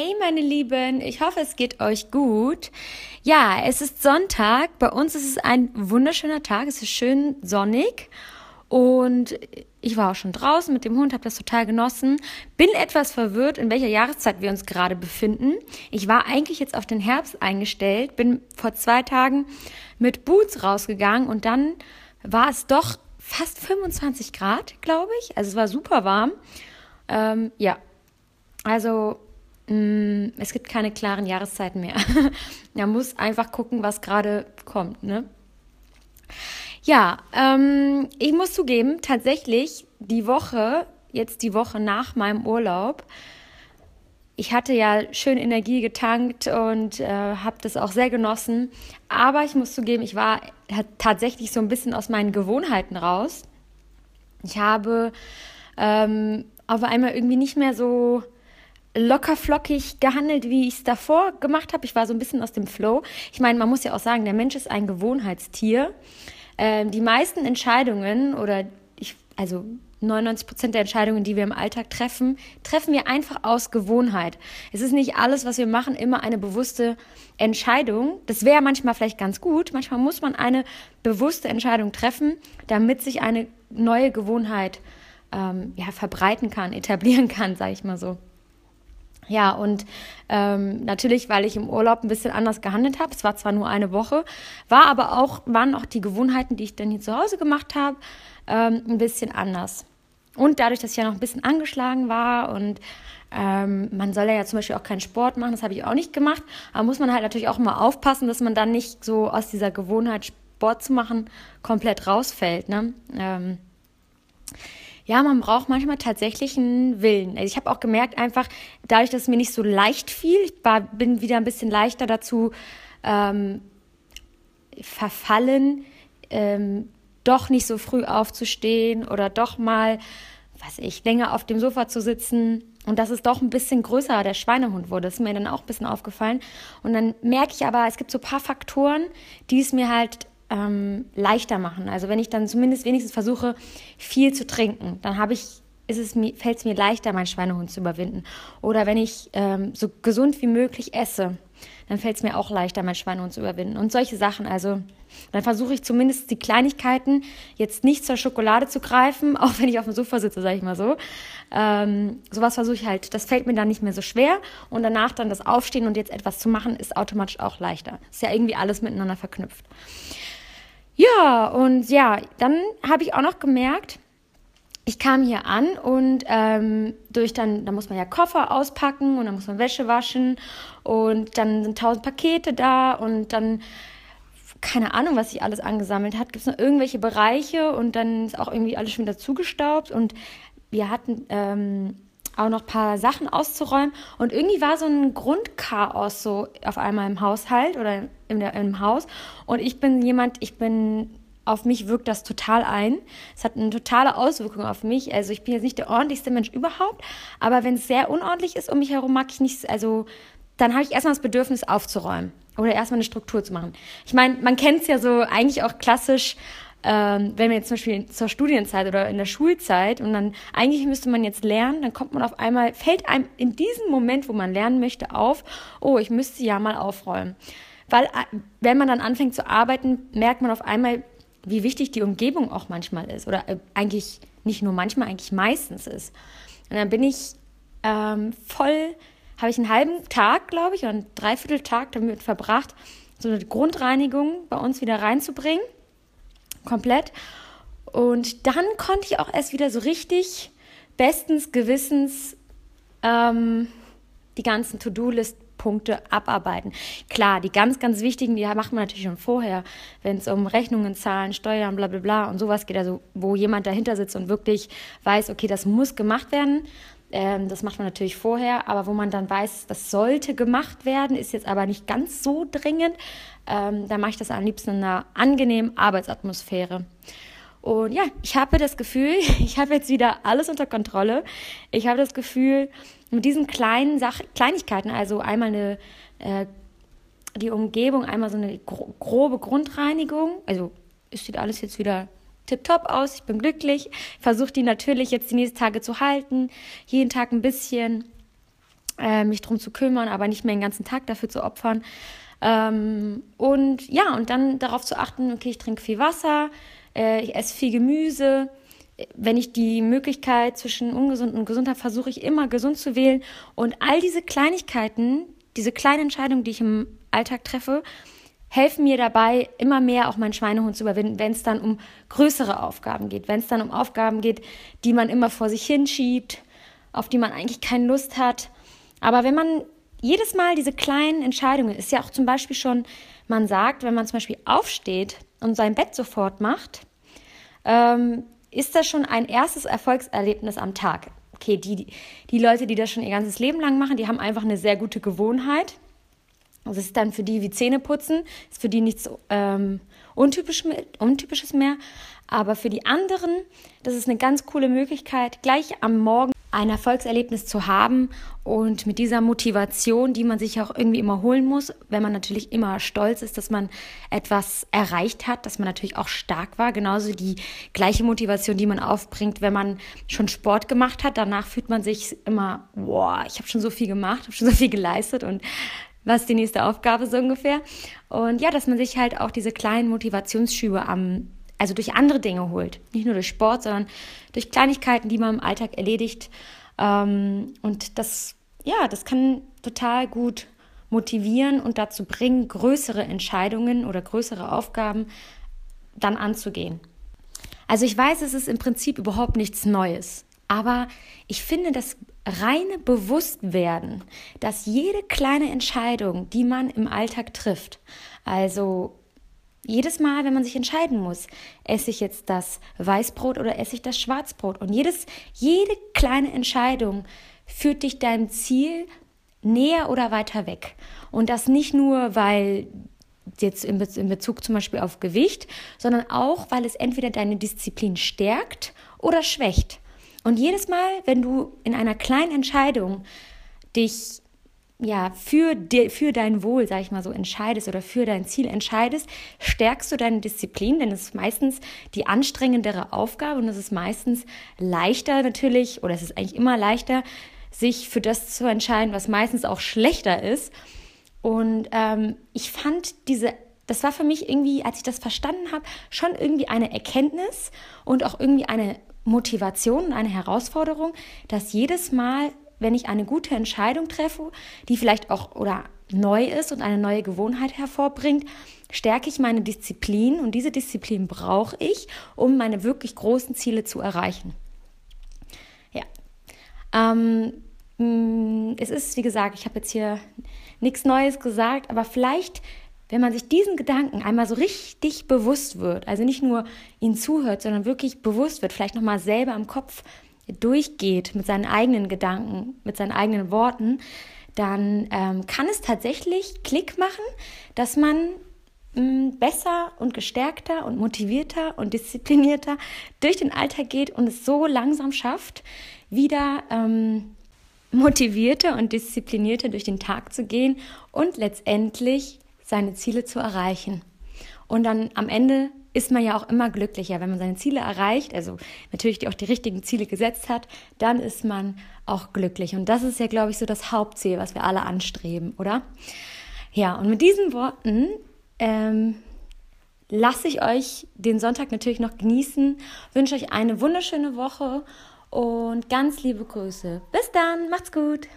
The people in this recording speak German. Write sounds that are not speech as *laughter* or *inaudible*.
Hey meine Lieben, ich hoffe es geht euch gut. Ja, es ist Sonntag, bei uns ist es ein wunderschöner Tag, es ist schön sonnig und ich war auch schon draußen mit dem Hund, habe das total genossen. Bin etwas verwirrt, in welcher Jahreszeit wir uns gerade befinden. Ich war eigentlich jetzt auf den Herbst eingestellt, bin vor zwei Tagen mit Boots rausgegangen und dann war es doch fast 25 Grad, glaube ich. Also es war super warm. Ähm, ja, also es gibt keine klaren Jahreszeiten mehr. *laughs* Man muss einfach gucken, was gerade kommt. Ne? Ja, ähm, ich muss zugeben, tatsächlich die Woche, jetzt die Woche nach meinem Urlaub, ich hatte ja schön Energie getankt und äh, habe das auch sehr genossen. Aber ich muss zugeben, ich war tatsächlich so ein bisschen aus meinen Gewohnheiten raus. Ich habe ähm, auf einmal irgendwie nicht mehr so locker flockig gehandelt, wie ich es davor gemacht habe. Ich war so ein bisschen aus dem Flow. Ich meine, man muss ja auch sagen, der Mensch ist ein Gewohnheitstier. Ähm, die meisten Entscheidungen oder ich, also 99 Prozent der Entscheidungen, die wir im Alltag treffen, treffen wir einfach aus Gewohnheit. Es ist nicht alles, was wir machen, immer eine bewusste Entscheidung. Das wäre manchmal vielleicht ganz gut. Manchmal muss man eine bewusste Entscheidung treffen, damit sich eine neue Gewohnheit ähm, ja, verbreiten kann, etablieren *laughs* kann, sage ich mal so. Ja, und ähm, natürlich, weil ich im Urlaub ein bisschen anders gehandelt habe. Es war zwar nur eine Woche, war aber auch, waren auch die Gewohnheiten, die ich dann hier zu Hause gemacht habe, ähm, ein bisschen anders. Und dadurch, dass ich ja noch ein bisschen angeschlagen war und ähm, man soll ja zum Beispiel auch keinen Sport machen, das habe ich auch nicht gemacht. Aber muss man halt natürlich auch mal aufpassen, dass man dann nicht so aus dieser Gewohnheit, Sport zu machen, komplett rausfällt. Ne? Ähm, ja, man braucht manchmal tatsächlich einen Willen. Also ich habe auch gemerkt, einfach dadurch, dass es mir nicht so leicht fiel, ich war, bin wieder ein bisschen leichter dazu ähm, verfallen, ähm, doch nicht so früh aufzustehen oder doch mal, was ich, länger auf dem Sofa zu sitzen und dass es doch ein bisschen größer der Schweinehund wurde. Das ist mir dann auch ein bisschen aufgefallen. Und dann merke ich aber, es gibt so ein paar Faktoren, die es mir halt ähm, leichter machen. Also wenn ich dann zumindest wenigstens versuche, viel zu trinken, dann habe ich ist es mir, fällt es mir leichter, meinen Schweinehund zu überwinden. Oder wenn ich ähm, so gesund wie möglich esse, dann fällt es mir auch leichter, meinen Schweinehund zu überwinden. Und solche Sachen. Also dann versuche ich zumindest die Kleinigkeiten jetzt nicht zur Schokolade zu greifen, *laughs* auch wenn ich auf dem Sofa sitze, sage ich mal so. Ähm, sowas versuche ich halt, das fällt mir dann nicht mehr so schwer. Und danach dann das Aufstehen und jetzt etwas zu machen, ist automatisch auch leichter. Ist ja irgendwie alles miteinander verknüpft. Ja, und ja, dann habe ich auch noch gemerkt, ich kam hier an und ähm, durch dann, da muss man ja Koffer auspacken und dann muss man Wäsche waschen und dann sind tausend Pakete da und dann keine Ahnung, was sich alles angesammelt hat. Gibt es noch irgendwelche Bereiche und dann ist auch irgendwie alles schon wieder zugestaubt und wir hatten ähm, auch noch ein paar Sachen auszuräumen. Und irgendwie war so ein Grundchaos so auf einmal im Haushalt oder im, im Haus. Und ich bin jemand, ich bin auf mich wirkt das total ein. Es hat eine totale Auswirkung auf mich. Also ich bin jetzt nicht der ordentlichste Mensch überhaupt, aber wenn es sehr unordentlich ist um mich herum, mag ich nicht, also dann habe ich erstmal das Bedürfnis aufzuräumen oder erstmal eine Struktur zu machen. Ich meine, man kennt es ja so eigentlich auch klassisch ähm, wenn man jetzt zum Beispiel zur Studienzeit oder in der Schulzeit und dann eigentlich müsste man jetzt lernen, dann kommt man auf einmal, fällt einem in diesem Moment, wo man lernen möchte, auf, oh, ich müsste ja mal aufräumen. Weil äh, wenn man dann anfängt zu arbeiten, merkt man auf einmal, wie wichtig die Umgebung auch manchmal ist oder äh, eigentlich nicht nur manchmal, eigentlich meistens ist. Und dann bin ich ähm, voll, habe ich einen halben Tag, glaube ich, oder einen Dreivierteltag damit verbracht, so eine Grundreinigung bei uns wieder reinzubringen komplett. Und dann konnte ich auch erst wieder so richtig bestens Gewissens ähm, die ganzen To-Do-List-Punkte abarbeiten. Klar, die ganz, ganz wichtigen, die macht man natürlich schon vorher, wenn es um Rechnungen, Zahlen, Steuern, bla bla bla und sowas geht, also wo jemand dahinter sitzt und wirklich weiß, okay, das muss gemacht werden. Ähm, das macht man natürlich vorher, aber wo man dann weiß, das sollte gemacht werden, ist jetzt aber nicht ganz so dringend, ähm, da mache ich das am liebsten in einer angenehmen Arbeitsatmosphäre. Und ja, ich habe das Gefühl, *laughs* ich habe jetzt wieder alles unter Kontrolle. Ich habe das Gefühl, mit diesen kleinen Sach Kleinigkeiten, also einmal eine, äh, die Umgebung, einmal so eine gro grobe Grundreinigung, also es sieht alles jetzt wieder tipptopp aus, ich bin glücklich, versuche die natürlich jetzt die nächsten Tage zu halten, jeden Tag ein bisschen äh, mich drum zu kümmern, aber nicht mehr den ganzen Tag dafür zu opfern. Ähm, und ja, und dann darauf zu achten, okay, ich trinke viel Wasser, äh, ich esse viel Gemüse. Wenn ich die Möglichkeit zwischen ungesund und gesund habe, versuche ich immer gesund zu wählen. Und all diese Kleinigkeiten, diese kleinen Entscheidungen, die ich im Alltag treffe, helfen mir dabei, immer mehr auch meinen Schweinehund zu überwinden, wenn es dann um größere Aufgaben geht, wenn es dann um Aufgaben geht, die man immer vor sich hinschiebt, auf die man eigentlich keine Lust hat. Aber wenn man jedes Mal diese kleinen Entscheidungen, ist ja auch zum Beispiel schon, man sagt, wenn man zum Beispiel aufsteht und sein Bett sofort macht, ähm, ist das schon ein erstes Erfolgserlebnis am Tag. Okay, die, die Leute, die das schon ihr ganzes Leben lang machen, die haben einfach eine sehr gute Gewohnheit. Das ist dann für die wie Zähneputzen, ist für die nichts ähm, Untypisch, Untypisches mehr. Aber für die anderen, das ist eine ganz coole Möglichkeit, gleich am Morgen ein Erfolgserlebnis zu haben und mit dieser Motivation, die man sich auch irgendwie immer holen muss, wenn man natürlich immer stolz ist, dass man etwas erreicht hat, dass man natürlich auch stark war, genauso die gleiche Motivation, die man aufbringt, wenn man schon Sport gemacht hat. Danach fühlt man sich immer, boah, ich habe schon so viel gemacht, habe schon so viel geleistet und was ist die nächste Aufgabe so ungefähr. Und ja, dass man sich halt auch diese kleinen Motivationsschübe am also durch andere Dinge holt. Nicht nur durch Sport, sondern durch Kleinigkeiten, die man im Alltag erledigt. Ähm, und das, ja, das kann total gut motivieren und dazu bringen, größere Entscheidungen oder größere Aufgaben dann anzugehen. Also ich weiß, es ist im Prinzip überhaupt nichts Neues, aber ich finde das reine Bewusstwerden, dass jede kleine Entscheidung, die man im Alltag trifft, also jedes Mal, wenn man sich entscheiden muss, esse ich jetzt das Weißbrot oder esse ich das Schwarzbrot. Und jedes, jede kleine Entscheidung führt dich deinem Ziel näher oder weiter weg. Und das nicht nur, weil jetzt in Bezug zum Beispiel auf Gewicht, sondern auch, weil es entweder deine Disziplin stärkt oder schwächt. Und jedes Mal, wenn du in einer kleinen Entscheidung dich ja, für, de, für dein Wohl, sag ich mal so, entscheidest oder für dein Ziel entscheidest, stärkst du deine Disziplin, denn es ist meistens die anstrengendere Aufgabe und es ist meistens leichter natürlich, oder es ist eigentlich immer leichter, sich für das zu entscheiden, was meistens auch schlechter ist. Und ähm, ich fand diese, das war für mich irgendwie, als ich das verstanden habe, schon irgendwie eine Erkenntnis und auch irgendwie eine Motivation und eine Herausforderung, dass jedes Mal wenn ich eine gute Entscheidung treffe, die vielleicht auch oder neu ist und eine neue Gewohnheit hervorbringt, stärke ich meine Disziplin und diese Disziplin brauche ich, um meine wirklich großen Ziele zu erreichen. Ja. Ähm, mm, es ist, wie gesagt, ich habe jetzt hier nichts Neues gesagt, aber vielleicht, wenn man sich diesen Gedanken einmal so richtig bewusst wird, also nicht nur ihn zuhört, sondern wirklich bewusst wird, vielleicht nochmal selber im Kopf durchgeht mit seinen eigenen Gedanken, mit seinen eigenen Worten, dann ähm, kann es tatsächlich Klick machen, dass man mh, mm, besser und gestärkter und motivierter und disziplinierter durch den Alltag geht und es so langsam schafft, wieder ähm, motivierter und disziplinierter durch den Tag zu gehen und letztendlich seine Ziele zu erreichen. Und dann am Ende ist man ja auch immer glücklicher, wenn man seine Ziele erreicht, also natürlich auch die richtigen Ziele gesetzt hat, dann ist man auch glücklich. Und das ist ja, glaube ich, so das Hauptziel, was wir alle anstreben, oder? Ja, und mit diesen Worten ähm, lasse ich euch den Sonntag natürlich noch genießen, wünsche euch eine wunderschöne Woche und ganz liebe Grüße. Bis dann, macht's gut.